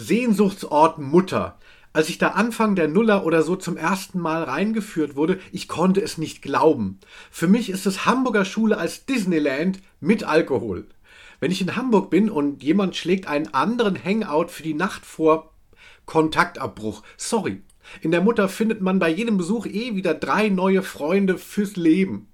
Sehnsuchtsort Mutter. Als ich da Anfang der Nuller oder so zum ersten Mal reingeführt wurde, ich konnte es nicht glauben. Für mich ist es Hamburger Schule als Disneyland mit Alkohol. Wenn ich in Hamburg bin und jemand schlägt einen anderen Hangout für die Nacht vor, Kontaktabbruch. Sorry. In der Mutter findet man bei jedem Besuch eh wieder drei neue Freunde fürs Leben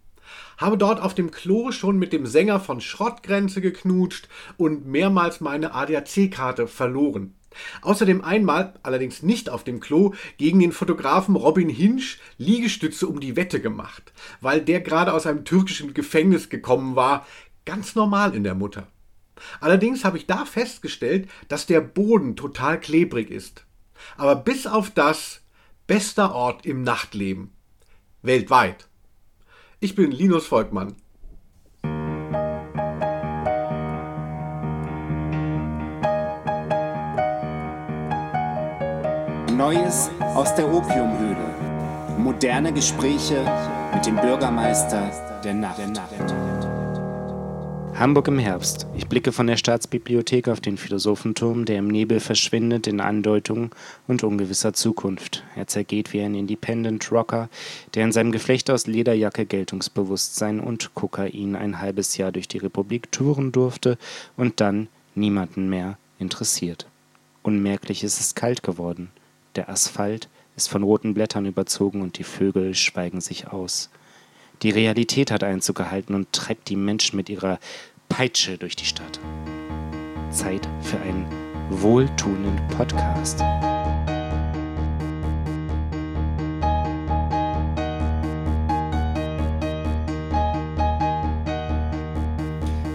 habe dort auf dem Klo schon mit dem Sänger von Schrottgrenze geknutscht und mehrmals meine ADAC-Karte verloren. Außerdem einmal, allerdings nicht auf dem Klo, gegen den Fotografen Robin Hinsch Liegestütze um die Wette gemacht, weil der gerade aus einem türkischen Gefängnis gekommen war. Ganz normal in der Mutter. Allerdings habe ich da festgestellt, dass der Boden total klebrig ist. Aber bis auf das bester Ort im Nachtleben. Weltweit. Ich bin Linus Volkmann. Neues aus der Opiumhöhle. Moderne Gespräche mit dem Bürgermeister der Nacht. Hamburg im Herbst. Ich blicke von der Staatsbibliothek auf den Philosophenturm, der im Nebel verschwindet in Andeutungen und ungewisser Zukunft. Er zergeht wie ein Independent Rocker, der in seinem Geflecht aus Lederjacke, Geltungsbewusstsein und Kokain ein halbes Jahr durch die Republik touren durfte und dann niemanden mehr interessiert. Unmerklich ist es kalt geworden. Der Asphalt ist von roten Blättern überzogen und die Vögel schweigen sich aus. Die Realität hat Einzug gehalten und treibt die Menschen mit ihrer Peitsche durch die Stadt. Zeit für einen wohltuenden Podcast.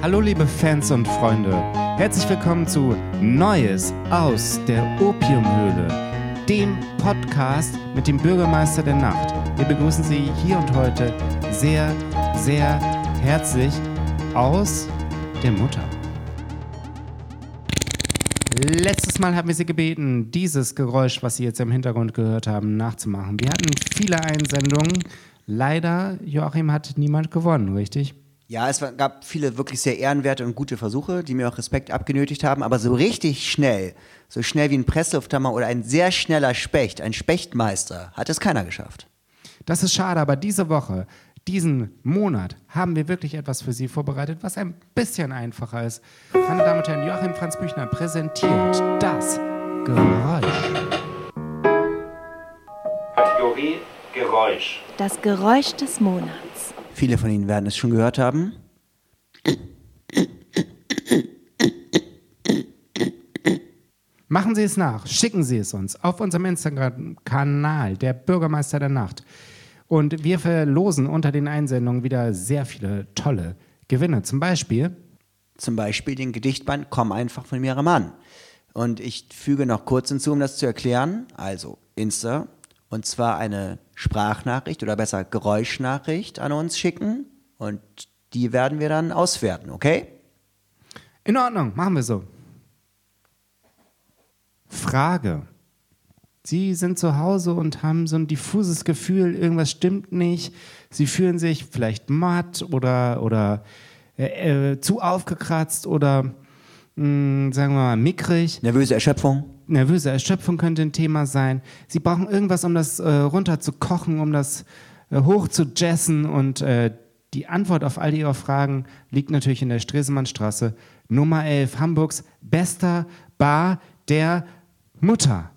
Hallo liebe Fans und Freunde, herzlich willkommen zu Neues aus der Opiumhöhle, dem Podcast mit dem Bürgermeister der Nacht. Wir begrüßen Sie hier und heute sehr, sehr herzlich aus der Mutter. Letztes Mal haben wir Sie gebeten, dieses Geräusch, was Sie jetzt im Hintergrund gehört haben, nachzumachen. Wir hatten viele Einsendungen. Leider, Joachim, hat niemand gewonnen, richtig? Ja, es gab viele wirklich sehr ehrenwerte und gute Versuche, die mir auch Respekt abgenötigt haben, aber so richtig schnell, so schnell wie ein Presslufthammer oder ein sehr schneller Specht, ein Spechtmeister, hat es keiner geschafft. Das ist schade, aber diese Woche diesen Monat haben wir wirklich etwas für Sie vorbereitet, was ein bisschen einfacher ist. Meine Damen und Herren, Joachim Franz Büchner präsentiert das Geräusch. Kategorie Geräusch. Das Geräusch des Monats. Viele von Ihnen werden es schon gehört haben. Machen Sie es nach, schicken Sie es uns auf unserem Instagram-Kanal, der Bürgermeister der Nacht. Und wir verlosen unter den Einsendungen wieder sehr viele tolle Gewinne. Zum Beispiel. Zum Beispiel den Gedichtband Komm einfach von mir Mann. Und ich füge noch kurz hinzu, um das zu erklären. Also Insta. Und zwar eine Sprachnachricht oder besser Geräuschnachricht an uns schicken. Und die werden wir dann auswerten, okay? In Ordnung, machen wir so. Frage. Sie sind zu Hause und haben so ein diffuses Gefühl, irgendwas stimmt nicht. Sie fühlen sich vielleicht matt oder, oder äh, äh, zu aufgekratzt oder mh, hm, sagen wir mal mickrig. Nervöse Erschöpfung. Nervöse Erschöpfung könnte ein Thema sein. Sie brauchen irgendwas, um das äh, runter zu kochen, um das äh, hoch zu jessen und äh, die Antwort auf all Ihre Fragen liegt natürlich in der Stresemannstraße, Nummer 11, Hamburgs bester Bar der Mutter.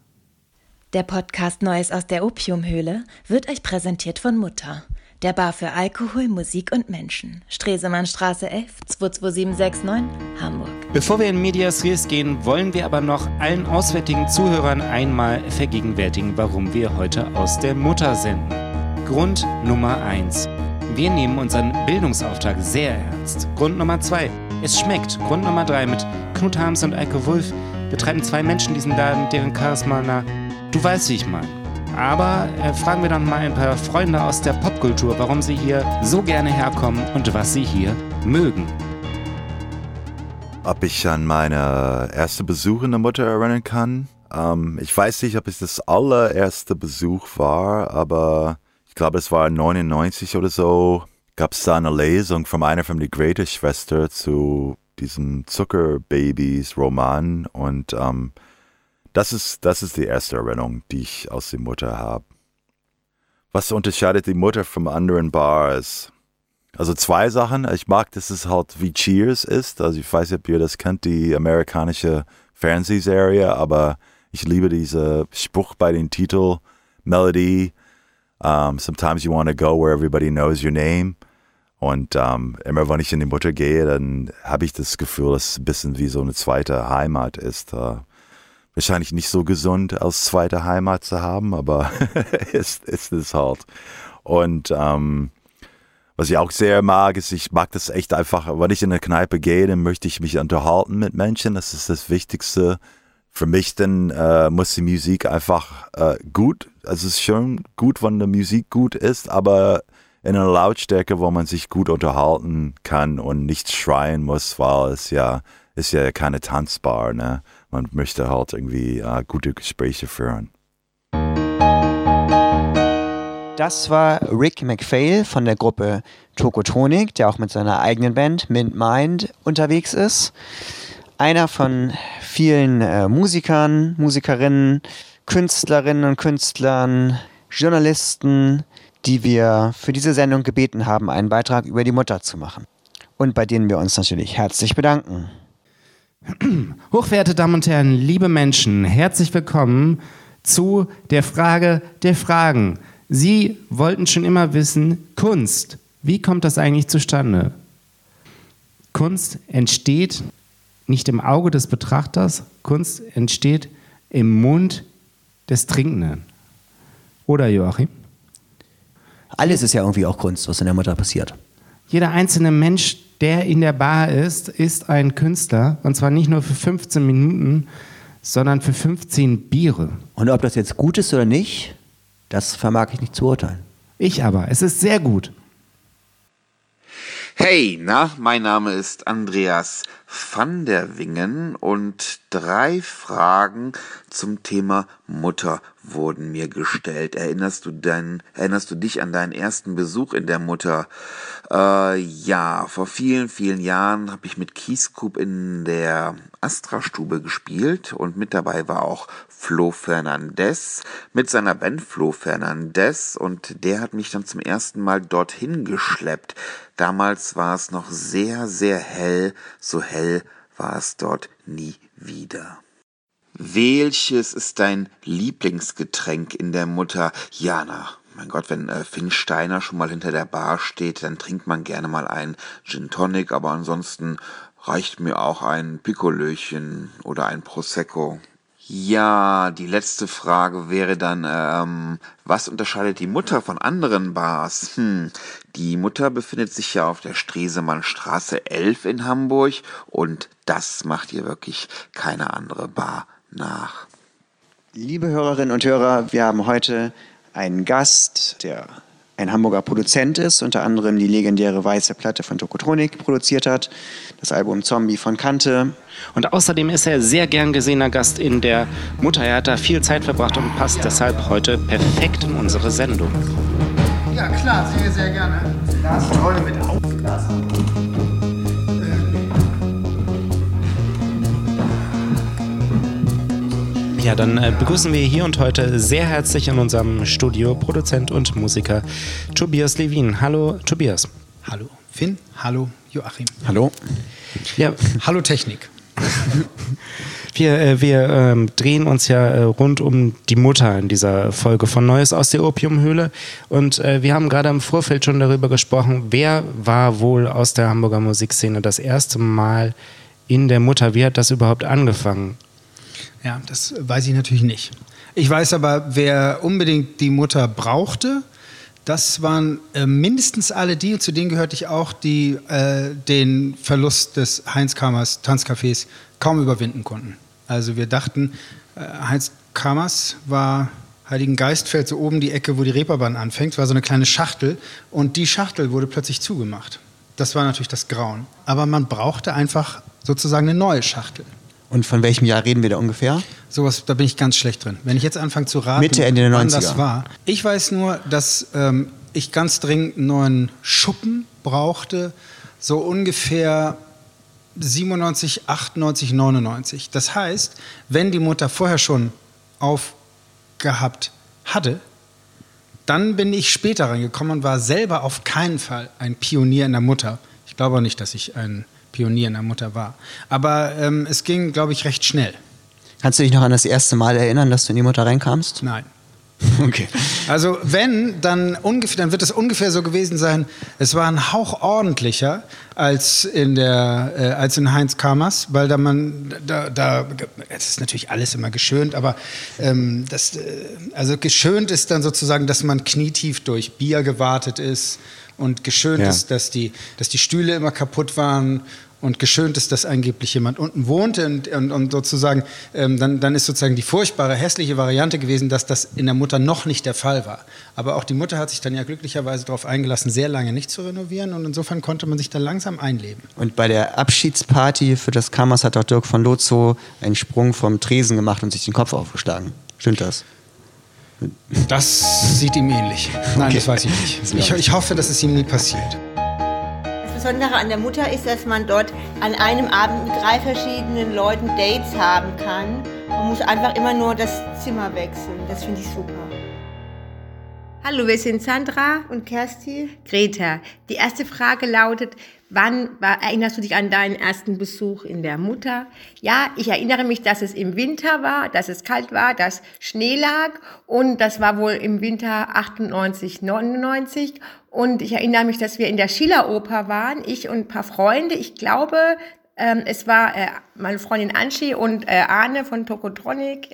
Der Podcast Neues aus der Opiumhöhle wird euch präsentiert von Mutter. Der Bar für Alkohol, Musik und Menschen. Stresemannstraße 11 22769, Hamburg. Bevor wir in Medias Res gehen, wollen wir aber noch allen auswärtigen Zuhörern einmal vergegenwärtigen, warum wir heute aus der Mutter senden. Grund Nummer 1. Wir nehmen unseren Bildungsauftrag sehr ernst. Grund Nummer 2. Es schmeckt. Grund Nummer 3. Mit Knut Harms und Eike Wulff betreiben zwei Menschen diesen Laden, deren Charisma nach Du weißt, wie ich meine. Aber äh, fragen wir dann mal ein paar Freunde aus der Popkultur, warum sie hier so gerne herkommen und was sie hier mögen. Ob ich an meine erste Besuch in der Mutter erinnern kann? Ähm, ich weiß nicht, ob es das allererste Besuch war, aber ich glaube, es war 99 oder so. Gab es da eine Lesung von einer von die Greater Schwester zu diesem Zuckerbabys-Roman und ähm, das ist, das ist die erste Erinnerung, die ich aus der Mutter habe. Was unterscheidet die Mutter von anderen Bars? Also zwei Sachen. Ich mag, dass es halt wie Cheers ist. Also ich weiß nicht, ob ihr das kennt, die amerikanische Fernsehserie, aber ich liebe diese Spruch bei den Titel, Melody. Um, sometimes you want to go where everybody knows your name. Und um, immer wenn ich in die Mutter gehe, dann habe ich das Gefühl, dass es ein bisschen wie so eine zweite Heimat ist. Uh, wahrscheinlich nicht so gesund als zweite Heimat zu haben, aber ist, ist es halt. Und ähm, was ich auch sehr mag, ist, ich mag das echt einfach, wenn ich in eine Kneipe gehe, dann möchte ich mich unterhalten mit Menschen. Das ist das Wichtigste. Für mich dann äh, muss die Musik einfach äh, gut, also es ist schon gut, wenn die Musik gut ist, aber in einer Lautstärke, wo man sich gut unterhalten kann und nicht schreien muss, weil es ja ist ja keine Tanzbar, ne? Man möchte halt irgendwie äh, gute Gespräche führen. Das war Rick McPhail von der Gruppe Tokotronik, der auch mit seiner eigenen Band Mint Mind unterwegs ist. Einer von vielen äh, Musikern, Musikerinnen, Künstlerinnen und Künstlern, Journalisten, die wir für diese Sendung gebeten haben, einen Beitrag über die Mutter zu machen. Und bei denen wir uns natürlich herzlich bedanken. Hochverehrte Damen und Herren, liebe Menschen, herzlich willkommen zu der Frage der Fragen. Sie wollten schon immer wissen, Kunst, wie kommt das eigentlich zustande? Kunst entsteht nicht im Auge des Betrachters, Kunst entsteht im Mund des Trinkenden. Oder Joachim? Alles ist ja irgendwie auch Kunst, was in der Mutter passiert. Jeder einzelne Mensch, der in der Bar ist, ist ein Künstler. Und zwar nicht nur für 15 Minuten, sondern für 15 Biere. Und ob das jetzt gut ist oder nicht, das vermag ich nicht zu urteilen. Ich aber. Es ist sehr gut. Hey, na, mein Name ist Andreas van der Wingen und drei Fragen zum Thema Mutter wurden mir gestellt. Erinnerst du dein, erinnerst du dich an deinen ersten Besuch in der Mutter? Äh, ja, vor vielen, vielen Jahren habe ich mit Kieskup in der Astra-Stube gespielt und mit dabei war auch Flo Fernandez mit seiner Band Flo Fernandez und der hat mich dann zum ersten Mal dorthin geschleppt. Damals war es noch sehr, sehr hell, so hell war es dort nie wieder. Welches ist dein Lieblingsgetränk in der Mutter? Jana, mein Gott, wenn äh, Finn Steiner schon mal hinter der Bar steht, dann trinkt man gerne mal ein Gin Tonic, aber ansonsten reicht mir auch ein Piccolöchen oder ein Prosecco. Ja, die letzte Frage wäre dann, ähm, was unterscheidet die Mutter von anderen Bars? Hm, die Mutter befindet sich ja auf der Stresemannstraße 11 in Hamburg und das macht ihr wirklich keine andere Bar nach. Liebe Hörerinnen und Hörer, wir haben heute einen Gast, der ein Hamburger Produzent ist, unter anderem die legendäre Weiße Platte von Tokotronik produziert hat, das Album Zombie von Kante. Und außerdem ist er sehr gern gesehener Gast in der Mutter. Er hat da viel Zeit verbracht und passt ja. deshalb heute perfekt in unsere Sendung. Ja, klar, sehr, sehr gerne. Glasrolle mit Aufglas. Ja, dann äh, begrüßen wir hier und heute sehr herzlich in unserem Studio Produzent und Musiker Tobias Levin. Hallo Tobias. Hallo Finn. Hallo Joachim. Hallo. Ja. Hallo Technik. Wir, äh, wir ähm, drehen uns ja äh, rund um die Mutter in dieser Folge von Neues aus der Opiumhöhle. Und äh, wir haben gerade im Vorfeld schon darüber gesprochen, wer war wohl aus der Hamburger Musikszene das erste Mal in der Mutter? Wie hat das überhaupt angefangen? Ja, das weiß ich natürlich nicht. Ich weiß aber, wer unbedingt die Mutter brauchte, das waren äh, mindestens alle die, zu denen gehörte ich auch, die äh, den Verlust des Heinz Kamers Tanzcafés kaum überwinden konnten. Also wir dachten, äh, Heinz Kamers war Heiligen Geistfeld so oben die Ecke, wo die Reeperbahn anfängt, war so eine kleine Schachtel und die Schachtel wurde plötzlich zugemacht. Das war natürlich das Grauen. Aber man brauchte einfach sozusagen eine neue Schachtel. Und von welchem Jahr reden wir da ungefähr? Sowas, da bin ich ganz schlecht drin. Wenn ich jetzt anfange zu raten, Mitte, Ende der 90er. wann das war. Ich weiß nur, dass ähm, ich ganz dringend einen neuen Schuppen brauchte. So ungefähr 97, 98, 99. Das heißt, wenn die Mutter vorher schon aufgehabt hatte, dann bin ich später reingekommen und war selber auf keinen Fall ein Pionier in der Mutter. Ich glaube auch nicht, dass ich ein Pionier in der Mutter war. Aber ähm, es ging, glaube ich, recht schnell. Kannst du dich noch an das erste Mal erinnern, dass du in die Mutter reinkamst? Nein. Okay. Also wenn, dann ungefähr, dann wird es ungefähr so gewesen sein. Es war ein Hauch ordentlicher als in der, äh, als in Heinz Kamers, weil da man, da, da, es ist natürlich alles immer geschönt, aber ähm, das, äh, also geschönt ist dann sozusagen, dass man knietief durch Bier gewartet ist und geschönt Ja. ist, dass die, dass die Stühle immer kaputt waren und geschönt ist, dass angeblich jemand unten wohnte und, und, und sozusagen, ähm, dann, dann ist sozusagen die furchtbare, hässliche Variante gewesen, dass das in der Mutter noch nicht der Fall war. Aber auch die Mutter hat sich dann ja glücklicherweise darauf eingelassen, sehr lange nicht zu renovieren und insofern konnte man sich da langsam einleben. Und bei der Abschiedsparty für das Kammers hat auch Dirk von Lotzo einen Sprung vom Tresen gemacht und sich den Kopf aufgeschlagen. Stimmt das? Das sieht ihm ähnlich. Nein, Okay. das weiß ich nicht. Ich, ich hoffe, dass es ihm nie passiert. Das Besondere an der Mutter ist, dass man dort an einem Abend mit drei verschiedenen Leuten Dates haben kann. Man muss einfach immer nur das Zimmer wechseln. Das finde ich super. Hallo, wir sind Sandra und Kersti. Greta. Die erste Frage lautet, wann war, erinnerst du dich an deinen ersten Besuch in der Mutter? Ja, ich erinnere mich, dass es im Winter war, dass es kalt war, dass Schnee lag und das war wohl im Winter 98, 99 und ich erinnere mich, dass wir in der Schilleroper waren, ich und ein paar Freunde. Ich glaube, ähm, es war äh, meine Freundin Anschi und äh, Arne von Tokotronic.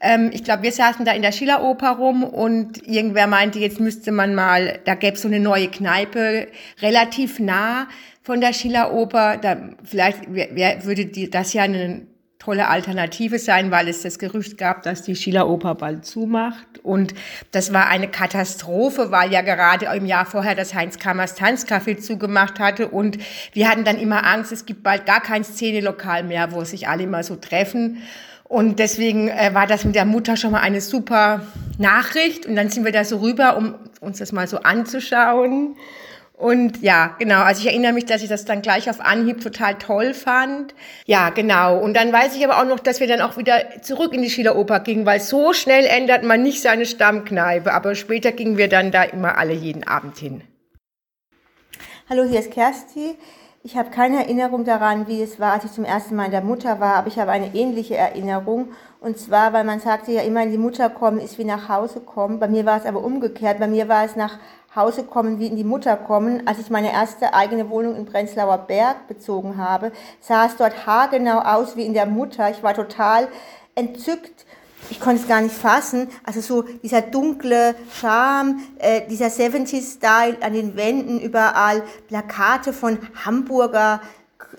Äh, ähm, ich glaube, wir saßen da in der Schilleroper rum und irgendwer meinte, jetzt müsste man mal, da gäbe es so eine neue Kneipe, relativ nah von der Schilleroper. Da, vielleicht wär, würde die, das ja eine tolle Alternative sein, weil es das Gerücht gab, dass die Schilleroper bald zumacht. Und das war eine Katastrophe, weil ja gerade im Jahr vorher das Heinz Kammers Tanzcafé zugemacht hatte. Und wir hatten dann immer Angst, es gibt bald gar kein Szenelokal mehr, wo sich alle immer so treffen. Und deswegen äh, war das mit der Mutter schon mal eine super Nachricht. Und dann sind wir da so rüber, um uns das mal so anzuschauen. Und ja, genau, also ich erinnere mich, dass ich das dann gleich auf Anhieb total toll fand. Ja, genau. Und dann weiß ich aber auch noch, dass wir dann auch wieder zurück in die Schilleroper gingen, weil so schnell ändert man nicht seine Stammkneipe. Aber später gingen wir dann da immer alle jeden Abend hin. Hallo, hier ist Kersti. Ich habe keine Erinnerung daran, wie es war, als ich zum ersten Mal in der Mutter war, aber ich habe eine ähnliche Erinnerung. Und zwar, weil man sagte ja immer, in die Mutter kommen ist wie nach Hause kommen. Bei mir war es aber umgekehrt. Bei mir war es nach Hause kommen wie in die Mutter kommen. Als ich meine erste eigene Wohnung in Prenzlauer Berg bezogen habe, sah es dort haargenau aus wie in der Mutter. Ich war total entzückt. Ich konnte es gar nicht fassen. Also so dieser dunkle Charme, äh, dieser 70s-Style an den Wänden, überall Plakate von Hamburger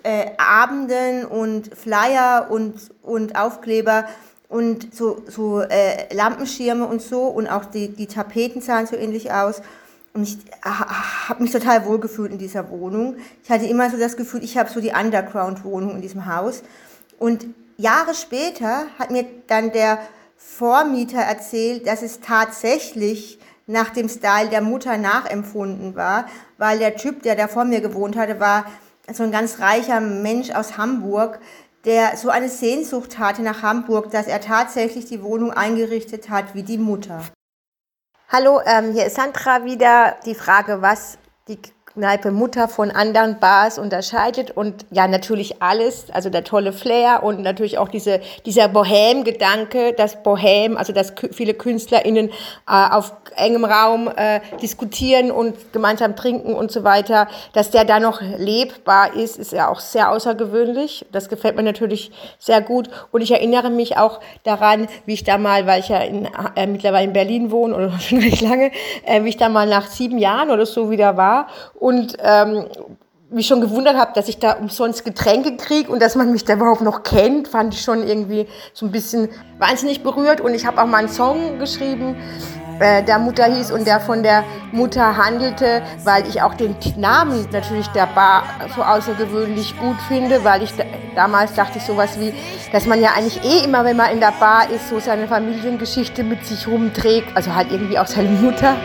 äh, Abenden und Flyer und, und Aufkleber und so, so äh, Lampenschirme und so und auch die, die Tapeten sahen so ähnlich aus. Und ich habe mich total wohlgefühlt in dieser Wohnung. Ich hatte immer so das Gefühl, ich habe so die Underground-Wohnung in diesem Haus. Und Jahre später hat mir dann der Vormieter erzählt, dass es tatsächlich nach dem Style der Mutter nachempfunden war, weil der Typ, der da vor mir gewohnt hatte, war so ein ganz reicher Mensch aus Hamburg, der so eine Sehnsucht hatte nach Hamburg, dass er tatsächlich die Wohnung eingerichtet hat wie die Mutter. Hallo, ähm, hier ist Sandra wieder. Die Frage, was die Kneipe Mutter von anderen Bars unterscheidet und ja natürlich alles, also der tolle Flair und natürlich auch diese, dieser Bohem-Gedanke, das Bohem, also dass viele KünstlerInnen äh, auf engem Raum äh, diskutieren und gemeinsam trinken und so weiter, dass der da noch lebbar ist, ist ja auch sehr außergewöhnlich. Das gefällt mir natürlich sehr gut und ich erinnere mich auch daran, wie ich da mal, weil ich ja in, äh, mittlerweile in Berlin wohne oder schon recht lange, äh, wie ich da mal nach sieben Jahren oder so wieder war und ähm, mich schon gewundert habe, dass ich da umsonst Getränke kriege und dass man mich da überhaupt noch kennt, fand ich schon irgendwie so ein bisschen wahnsinnig berührt. Und ich habe auch mal einen Song geschrieben, äh, der Mutter hieß und der von der Mutter handelte, weil ich auch den Namen natürlich der Bar so außergewöhnlich gut finde, weil ich da, damals dachte ich sowas wie, dass man ja eigentlich eh immer, wenn man in der Bar ist, so seine Familiengeschichte mit sich rumträgt, also halt irgendwie auch seine Mutter.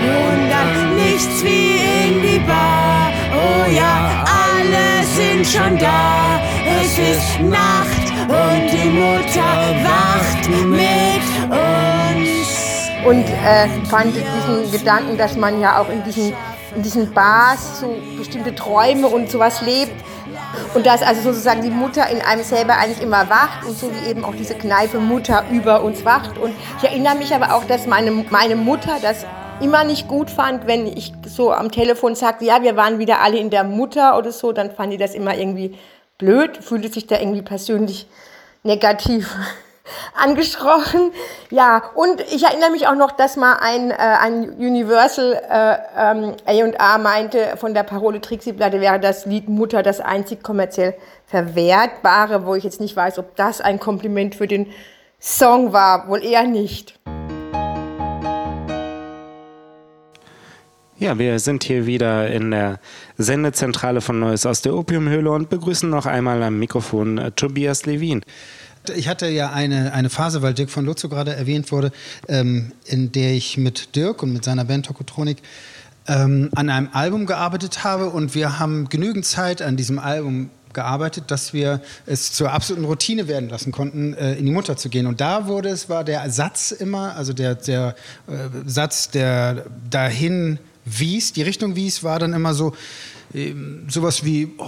Und nichts wie in die Bar. Oh ja, alle sind schon da. Es ist Nacht und die Mutter wacht mit uns. Und äh, fand diesen Gedanken, dass man ja auch in diesen, in diesen Bars so bestimmte Träume und sowas lebt. Und dass also sozusagen die Mutter in einem selber eigentlich immer wacht und so wie eben auch diese Kneipe Mutter über uns wacht. Und ich erinnere mich aber auch, dass meine, meine Mutter das immer nicht gut fand, wenn ich so am Telefon sagte, ja, wir waren wieder alle in der Mutter oder so, dann fand die das immer irgendwie blöd, fühlte sich da irgendwie persönlich negativ angesprochen. Ja, und ich erinnere mich auch noch, dass mal ein, äh, ein Universal äh, ähm, A&R meinte, von der Parole Trixie-Platte wäre das Lied Mutter das einzig kommerziell verwertbare, wo ich jetzt nicht weiß, ob das ein Kompliment für den Song war, wohl eher nicht. Ja, wir sind hier wieder in der Sendezentrale von Neues aus der Opiumhöhle und begrüßen noch einmal am Mikrofon äh, Tobias Levin. Ich hatte ja eine, eine Phase, weil Dirk von Lutzow gerade erwähnt wurde, ähm, in der ich mit Dirk und mit seiner Band Tokotronik ähm, an einem Album gearbeitet habe und wir haben genügend Zeit an diesem Album gearbeitet, dass wir es zur absoluten Routine werden lassen konnten, äh, in die Mutter zu gehen. Und da wurde es, war der Satz immer, also der, der äh, Satz, der dahin wies, die Richtung wies, war dann immer so, ähm, sowas wie, oh,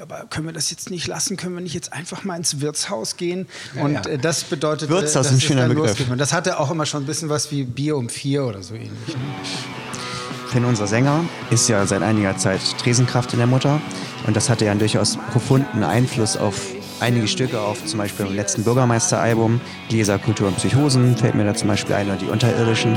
aber können wir das jetzt nicht lassen, können wir nicht jetzt einfach mal ins Wirtshaus gehen? Und ja. äh, das bedeutet, Wirtshaus ist ein schöner Begriff. Und das hatte auch immer schon ein bisschen was wie Bier um vier oder so ähnlich. Ne? Finn, unser Sänger, ist ja seit einiger Zeit Tresenkraft in der Mutter. Und das hatte ja einen durchaus profunden Einfluss auf einige Stücke, auf zum Beispiel beim letzten Bürgermeisteralbum, Gläser, Kultur und Psychosen, fällt mir da zum Beispiel ein, oder die Unterirdischen.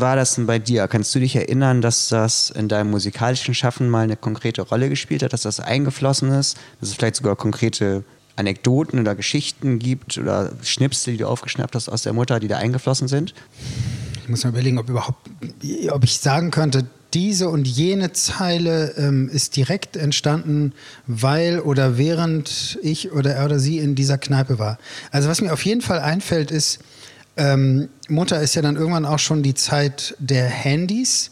War das denn bei dir? Kannst du dich erinnern, dass das in deinem musikalischen Schaffen mal eine konkrete Rolle gespielt hat, dass das eingeflossen ist, dass es vielleicht sogar konkrete Anekdoten oder Geschichten gibt oder Schnipsel, die du aufgeschnappt hast aus der Mutter, die da eingeflossen sind? Ich muss mal überlegen, ob überhaupt, ob ich sagen könnte, diese und jene Zeile ähm, ist direkt entstanden, weil oder während ich oder er oder sie in dieser Kneipe war. Also was mir auf jeden Fall einfällt, ist, ähm, Mutter ist ja dann irgendwann auch schon die Zeit der Handys.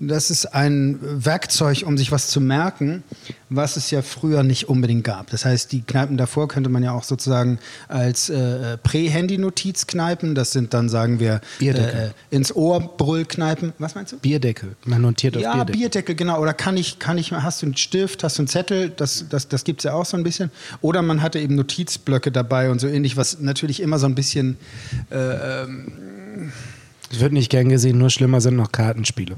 Das ist ein Werkzeug, um sich was zu merken, was es ja früher nicht unbedingt gab. Das heißt, die Kneipen davor könnte man ja auch sozusagen als äh, Prä-Handy-Notizkneipen, das sind dann, sagen wir, äh, ins Ohr Brüllkneipen. Was meinst du? Bierdeckel. Man notiert auf ja, Bierdeckel. Bierdeckel, genau. Oder kann ich, kann ich, hast du einen Stift, hast du einen Zettel, das, das, das gibt es ja auch so ein bisschen. Oder man hatte eben Notizblöcke dabei und so ähnlich, was natürlich immer so ein bisschen äh, ähm, wird nicht gern gesehen, nur schlimmer sind noch Kartenspiele.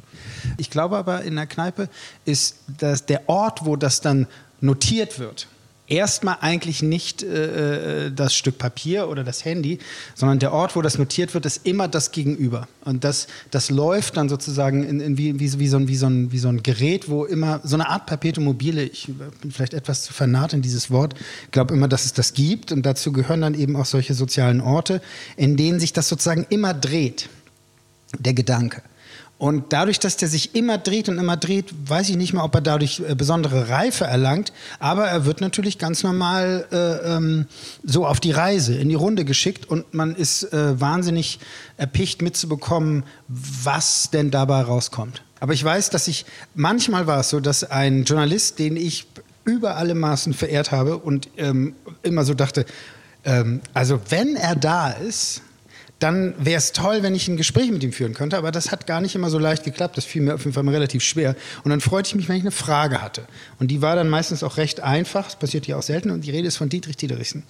Ich glaube aber, in der Kneipe ist das der Ort, wo das dann notiert wird. Erstmal eigentlich nicht äh, äh, das Stück Papier oder das Handy, sondern der Ort, wo das notiert wird, ist immer das Gegenüber. Und das, das läuft dann sozusagen in, in wie, wie, wie, so ein, wie, so ein, wie so ein Gerät, wo immer so eine Art Perpetuum mobile, ich bin vielleicht etwas zu vernarrt in dieses Wort, glaube immer, dass es das gibt. Und dazu gehören dann eben auch solche sozialen Orte, in denen sich das sozusagen immer dreht, der Gedanke. Und dadurch, dass der sich immer dreht und immer dreht, weiß ich nicht mal, ob er dadurch äh, besondere Reife erlangt. Aber er wird natürlich ganz normal äh, ähm, so auf die Reise, in die Runde geschickt und man ist äh, wahnsinnig erpicht mitzubekommen, was denn dabei rauskommt. Aber ich weiß, dass ich, manchmal war es so, dass ein Journalist, den ich über alle Maßen verehrt habe und ähm, immer so dachte, ähm, also wenn er da ist, dann wäre es toll, wenn ich ein Gespräch mit ihm führen könnte, aber das hat gar nicht immer so leicht geklappt. Das fiel mir auf jeden Fall relativ schwer. Und dann freute ich mich, wenn ich eine Frage hatte. Und die war dann meistens auch recht einfach, das passiert ja auch selten, und die Rede ist von Dietrich Diederichsen.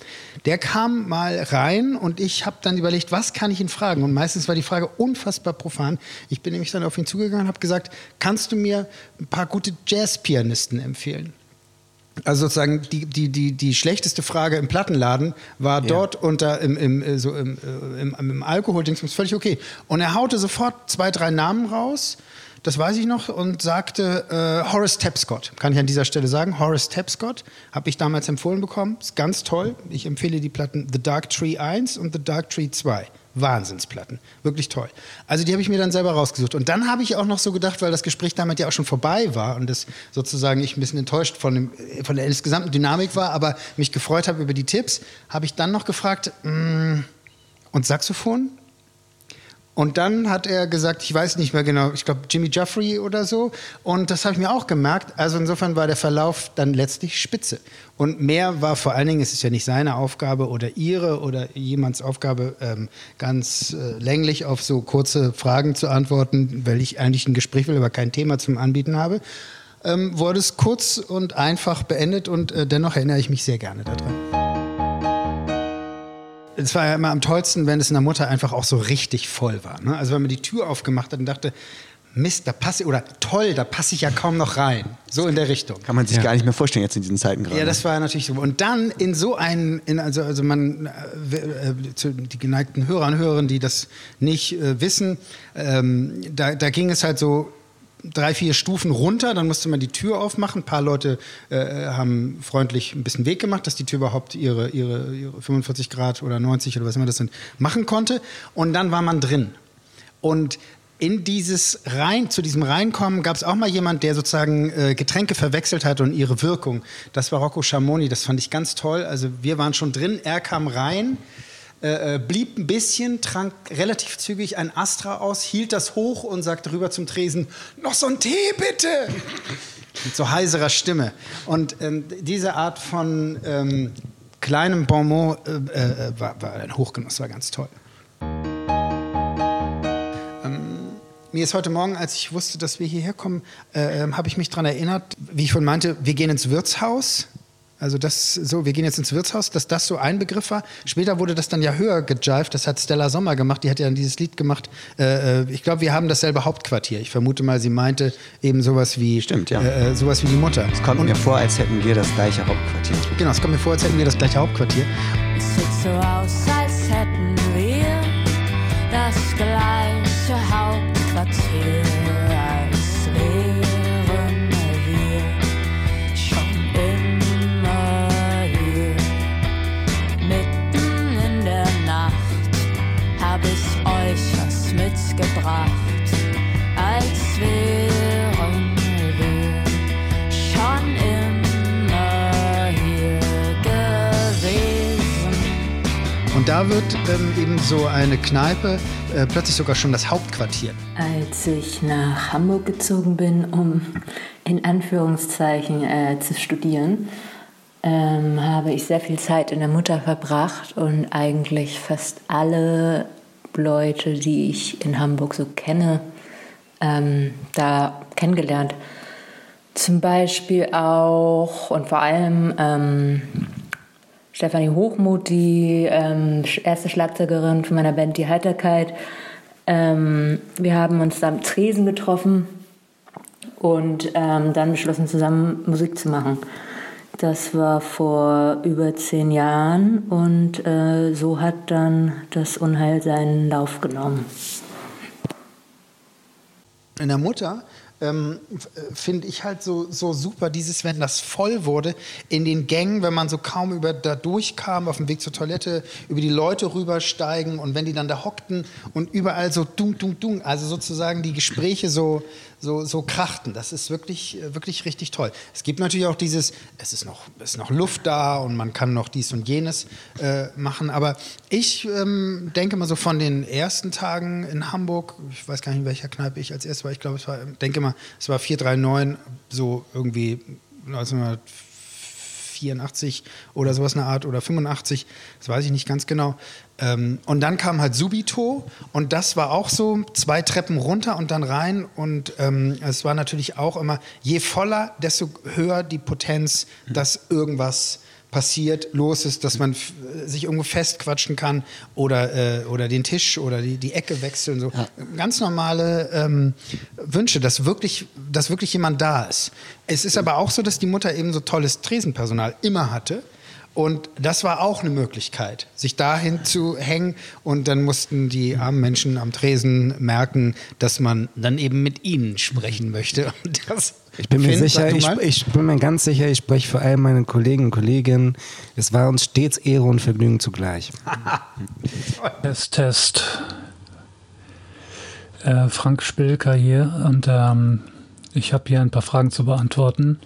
Der kam mal rein und ich habe dann überlegt, was kann ich ihn fragen? Und meistens war die Frage unfassbar profan. Ich bin nämlich dann auf ihn zugegangen und habe gesagt, kannst du mir ein paar gute Jazzpianisten empfehlen? Also sozusagen die, die, die, die schlechteste Frage im Plattenladen war dort unter im, im, äh, so im, äh, im, im Alkohol-Dings völlig okay. Und er haute sofort zwei, drei Namen raus, das weiß ich noch, und sagte äh, Horace Tapscott. Kann ich an dieser Stelle sagen. Horace Tapscott habe ich damals empfohlen bekommen. Ist ganz toll. Ich empfehle die Platten The Dark Tree 1 und The Dark Tree 2. Wahnsinnsplatten. Wirklich toll. Also die habe ich mir dann selber rausgesucht. Und dann habe ich auch noch so gedacht, weil das Gespräch damit ja auch schon vorbei war und das sozusagen ich ein bisschen enttäuscht von, dem, von der insgesamten Dynamik war, aber mich gefreut habe über die Tipps, habe ich dann noch gefragt, mh, und Saxophon? Und dann hat er gesagt, ich weiß nicht mehr genau, ich glaube Jimmy Jeffrey oder so. Und das habe ich mir auch gemerkt. Also insofern war der Verlauf dann letztlich spitze. Und mehr war vor allen Dingen, es ist ja nicht seine Aufgabe oder ihre oder jemands Aufgabe, ähm, ganz äh, länglich auf so kurze Fragen zu antworten, weil ich eigentlich ein Gespräch will, aber kein Thema zum Anbieten habe. Ähm, wurde es kurz und einfach beendet und äh, dennoch erinnere ich mich sehr gerne daran es war ja immer am tollsten, wenn es in der Mutter einfach auch so richtig voll war. Ne? Also wenn man die Tür aufgemacht hat und dachte, Mist, da passe oder toll, da passe ich ja kaum noch rein. So in der Richtung. Kann man sich ja. gar nicht mehr vorstellen jetzt in diesen Zeiten gerade. Ja, das war natürlich so. Und dann in so einen, in, also, also man, äh, äh die geneigten Hörer und Hörerinnen, die das nicht äh, wissen, ähm, da, da ging es halt so drei, vier Stufen runter, dann musste man die Tür aufmachen. Ein paar Leute äh, haben freundlich ein bisschen Weg gemacht, dass die Tür überhaupt ihre, ihre, ihre 45 Grad oder 90 oder was immer das sind, machen konnte. Und dann war man drin. Und in dieses rein zu diesem Reinkommen gab es auch mal jemand, der sozusagen äh, Getränke verwechselt hat und ihre Wirkung. Das war Rocco Schamoni, das fand ich ganz toll. Also wir waren schon drin, er kam rein äh, äh, blieb ein bisschen, trank relativ zügig ein Astra aus, hielt das hoch und sagte rüber zum Tresen, noch so ein Tee bitte! Mit so heiserer Stimme. Und ähm, diese Art von ähm, kleinem Bonbon äh, äh, war, war, ein Hochgenuss, war ganz toll. Ähm, mir ist heute Morgen, als ich wusste, dass wir hierher kommen, äh, ähm, habe ich mich daran erinnert, wie ich von meinte, wir gehen ins Wirtshaus also das so, wir gehen jetzt ins Wirtshaus, dass das so ein Begriff war. Später wurde das dann ja höher gejived. Das hat Stella Sommer gemacht. Die hat ja dann dieses Lied gemacht. Äh, äh, ich glaube, wir haben dasselbe Hauptquartier. Ich vermute mal, sie meinte eben sowas wie Stimmt, ja. Äh, äh sowas wie die Mutter. Es kommt Und, mir vor, als hätten wir das gleiche Hauptquartier. Genau, es kommt mir vor, als hätten wir das gleiche Hauptquartier. Es sieht so aus, als hätten wir da wird ähm, eben so eine Kneipe äh, plötzlich sogar schon das Hauptquartier. Als ich nach Hamburg gezogen bin, um in Anführungszeichen äh, zu studieren, ähm, habe ich sehr viel Zeit in der Mutter verbracht und eigentlich fast alle Leute, die ich in Hamburg so kenne, ähm, da kennengelernt. Zum Beispiel auch und vor allem ähm, Stefanie Hochmuth, die ähm, erste Schlagzeugerin von meiner Band Die Heiterkeit. Ähm, wir haben uns da am Tresen getroffen und ähm, dann beschlossen, zusammen Musik zu machen. Das war vor über zehn Jahren und äh, so hat dann das Unheil seinen Lauf genommen. In der Mutter ähm, finde ich halt so, so super, dieses, wenn das voll wurde, in den Gängen, wenn man so kaum über da durchkam, auf dem Weg zur Toilette, über die Leute rübersteigen und wenn die dann da hockten und überall so dung, dung, dung, also sozusagen die Gespräche so, so, so krachten. Das ist wirklich, wirklich richtig toll. Es gibt natürlich auch dieses, es ist noch, ist noch Luft da und man kann noch dies und jenes äh, machen. Aber ich ähm, denke mal so von den ersten Tagen in Hamburg, ich weiß gar nicht, in welcher Kneipe ich als erstes war, ich glaube, es war, denke mal, es war 439, so irgendwie 1900. 84 oder sowas eine Art oder 85, das weiß ich nicht ganz genau. Ähm, und dann kam halt Subito und das war auch so zwei Treppen runter und dann rein und ähm, es war natürlich auch immer, je voller, desto höher die Potenz, dass irgendwas passiert, los ist, dass man sich irgendwo festquatschen kann oder, äh, oder den Tisch oder die, die Ecke wechseln. So. Ja. Ganz normale ähm, Wünsche, dass wirklich, dass wirklich jemand da ist. Es ist aber auch so, dass die Mutter eben so tolles Tresenpersonal immer hatte Und das war auch eine Möglichkeit, sich dahin zu hängen. Und dann mussten die armen Menschen am Tresen merken, dass man dann eben mit ihnen sprechen möchte. Und das Ich bin mir Finn, sicher, ich, ich bin mir ganz sicher, ich spreche für all meine Kollegen und Kolleginnen. Es war uns stets Ehre und Vergnügen zugleich. Test, Test. Äh, Frank Spilker hier und ähm, ich habe hier ein paar Fragen zu beantworten,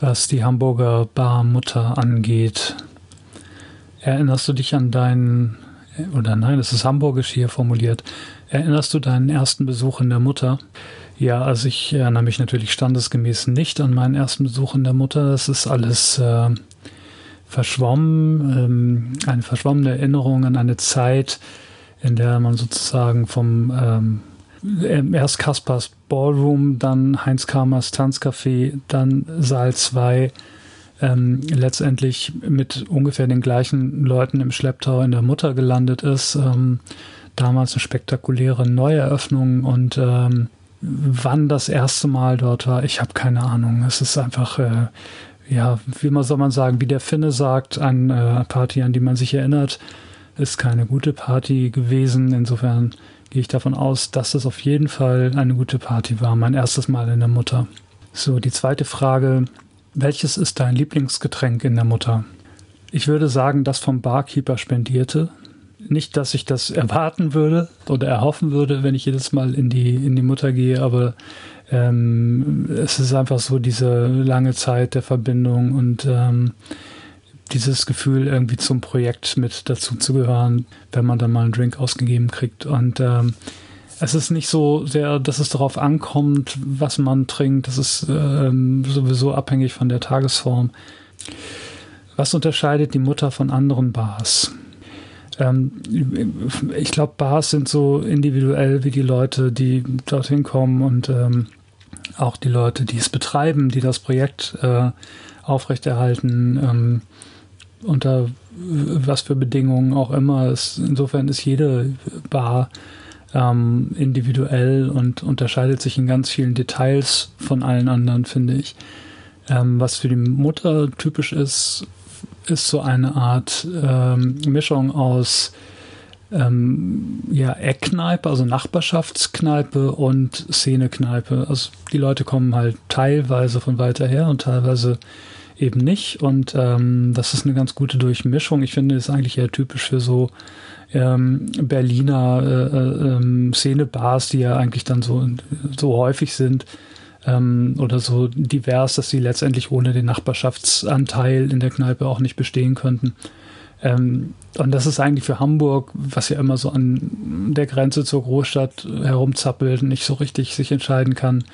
was die Hamburger Barmutter angeht. Erinnerst du dich an deinen, oder nein, es ist hamburgisch hier formuliert, erinnerst du deinen ersten Besuch in der Mutter? Ja, also ich erinnere mich natürlich standesgemäß nicht an meinen ersten Besuch in der Mutter. Das ist alles äh, verschwommen, ähm, eine verschwommene Erinnerung an eine Zeit, in der man sozusagen vom ähm, erst Kaspers Ballroom, dann Heinz Kamers Tanzcafé, dann Saal 2, ähm, letztendlich mit ungefähr den gleichen Leuten im Schlepptau in der Mutter gelandet ist. Ähm, damals eine spektakuläre Neueröffnung und ähm, wann das erste Mal dort war, ich habe keine Ahnung. Es ist einfach, äh, ja, wie man soll man sagen, wie der Finne sagt, eine äh, Party, an die man sich erinnert, ist keine gute Party gewesen. Insofern gehe ich davon aus, dass es auf jeden Fall eine gute Party war. Mein erstes Mal in der Mutter. So, die zweite Frage. Welches ist dein Lieblingsgetränk in der Mutter? Ich würde sagen, das vom Barkeeper spendierte. Nicht, dass ich das erwarten würde oder erhoffen würde, wenn ich jedes Mal in die, in die Mutter gehe, aber ähm, es ist einfach so diese lange Zeit der Verbindung und ähm, dieses Gefühl, irgendwie zum Projekt mit dazu zu gehören, wenn man dann mal einen Drink ausgegeben kriegt. Und ähm, es ist nicht so sehr, dass es darauf ankommt, was man trinkt. Das ist ähm, sowieso abhängig von der Tagesform. Was unterscheidet die Mutter von anderen Bars? Ähm, ich glaube, Bars sind so individuell wie die Leute, die dorthin kommen und ähm, auch die Leute, die es betreiben, die das Projekt äh, aufrechterhalten, ähm, unter was für Bedingungen auch immer. Es, insofern ist jede Bar ähm, individuell und unterscheidet sich in ganz vielen Details von allen anderen, finde ich. Ähm, was für die Mutter typisch ist, ist so eine Art ähm, Mischung aus ähm, ja, Eckkneipe, also Nachbarschaftskneipe und Szenekneipe. Also die Leute kommen halt teilweise von weiter her und teilweise eben nicht. Und ähm, das ist eine ganz gute Durchmischung. Ich finde, ist eigentlich eher typisch für so ähm, Berliner äh, äh, ähm, Szenebars, die ja eigentlich dann so, so häufig sind ähm, oder so divers, dass sie letztendlich ohne den Nachbarschaftsanteil in der Kneipe auch nicht bestehen könnten. Ähm, und das ist eigentlich für Hamburg, was ja immer so an der Grenze zur Großstadt herumzappelt nicht so richtig sich entscheiden kann,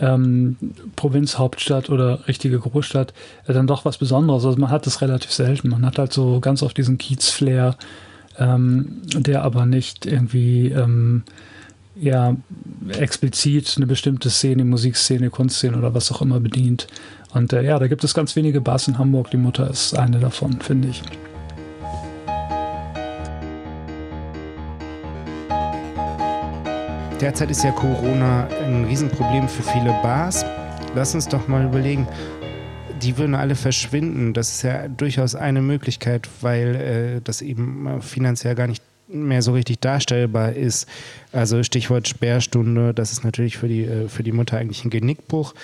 ähm, Provinzhauptstadt oder richtige Großstadt, äh, dann doch was Besonderes. Also man hat das relativ selten. Man hat halt so ganz oft diesen Kiez-Flair, ähm, der aber nicht irgendwie ähm, ja explizit eine bestimmte Szene, Musikszene, Kunstszene oder was auch immer bedient. Und äh, ja, da gibt es ganz wenige Bars in Hamburg. Die Mutter ist eine davon, finde ich. Derzeit ist ja Corona ein Riesenproblem für viele Bars. Lass uns doch mal überlegen, die würden alle verschwinden. Das ist ja durchaus eine Möglichkeit, weil äh, das eben finanziell gar nicht mehr so richtig darstellbar ist. Also Stichwort Sperrstunde, das ist natürlich für die, äh, für die Mutter eigentlich ein Genickbruch.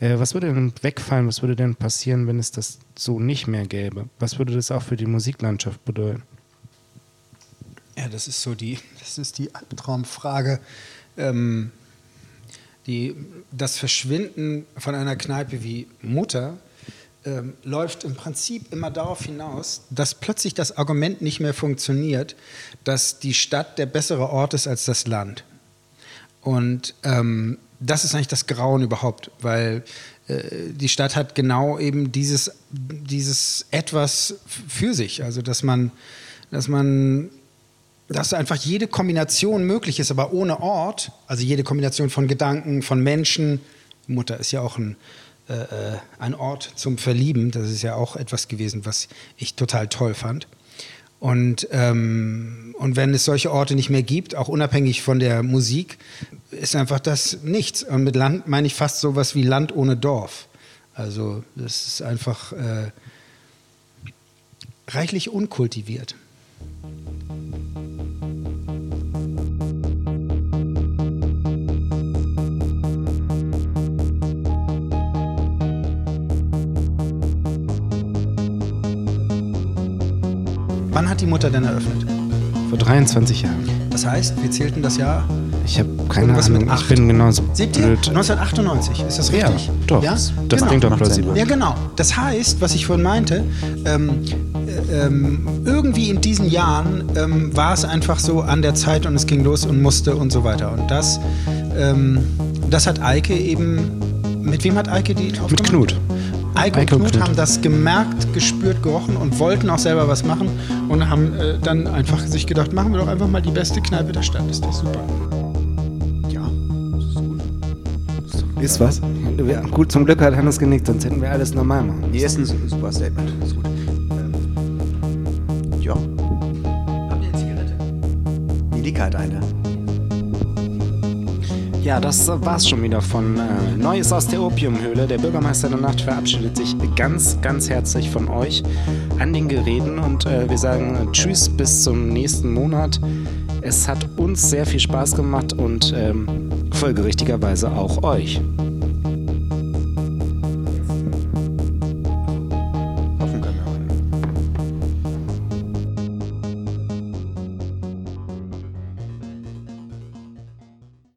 Äh, was würde denn wegfallen, was würde denn passieren, wenn es das so nicht mehr gäbe? Was würde das auch für die Musiklandschaft bedeuten? Ja, das ist so die, das ist die Albtraumfrage. Ähm, die, das Verschwinden von einer Kneipe wie Mutter ähm, läuft im Prinzip immer darauf hinaus, dass plötzlich das Argument nicht mehr funktioniert, dass die Stadt der bessere Ort ist als das Land. Und ähm, das ist eigentlich das Grauen überhaupt, weil äh, die Stadt hat genau eben dieses, dieses etwas für sich, also dass man, dass man dass einfach jede Kombination möglich ist, aber ohne Ort, also jede Kombination von Gedanken, von Menschen. Mutter ist ja auch ein, äh, ein Ort zum Verlieben. Das ist ja auch etwas gewesen, was ich total toll fand. Und, ähm, und wenn es solche Orte nicht mehr gibt, auch unabhängig von der Musik, ist einfach das nichts. Und mit Land meine ich fast sowas wie Land ohne Dorf. Also das ist einfach, äh, reichlich unkultiviert. Die Mutter denn eröffnet? Vor 23 Jahren. Das heißt, wir zählten das Jahr. Ich habe keine Ahnung. Ich bin genauso Seht ihr? blöd. 1998, ist das richtig? Ja, doch. Das, das klingt doch plausibel. Ja, genau. Das heißt, was ich vorhin meinte, ähm, äh, ähm, irgendwie in diesen Jahren ähm, war es einfach so an der Zeit und es ging los und musste und so weiter. Und das, ähm, das hat Eike eben. Mit wem hat Eike die? Mit Knut. Eike, Eike und und Knut Knut. haben das gemerkt, gespürt, gerochen und wollten auch selber was machen und haben äh, dann einfach sich gedacht, machen wir doch einfach mal die beste Kneipe der Stadt. Ist doch super. Ist was? Wir, gut, zum Glück hat Hannes genickt, sonst hätten wir alles normal machen. Hier ist ein su- super Statement. Ist gut. Ähm, ja. Habt ihr eine Zigarette? Milika hat eine. Ja, das war's schon wieder von äh, Neues aus der Opiumhöhle. Der Bürgermeister der Nacht verabschiedet sich ganz, ganz herzlich von euch an den Geräten und äh, wir sagen Tschüss bis zum nächsten Monat. Es hat uns sehr viel Spaß gemacht und ähm, folgerichtigerweise auch euch.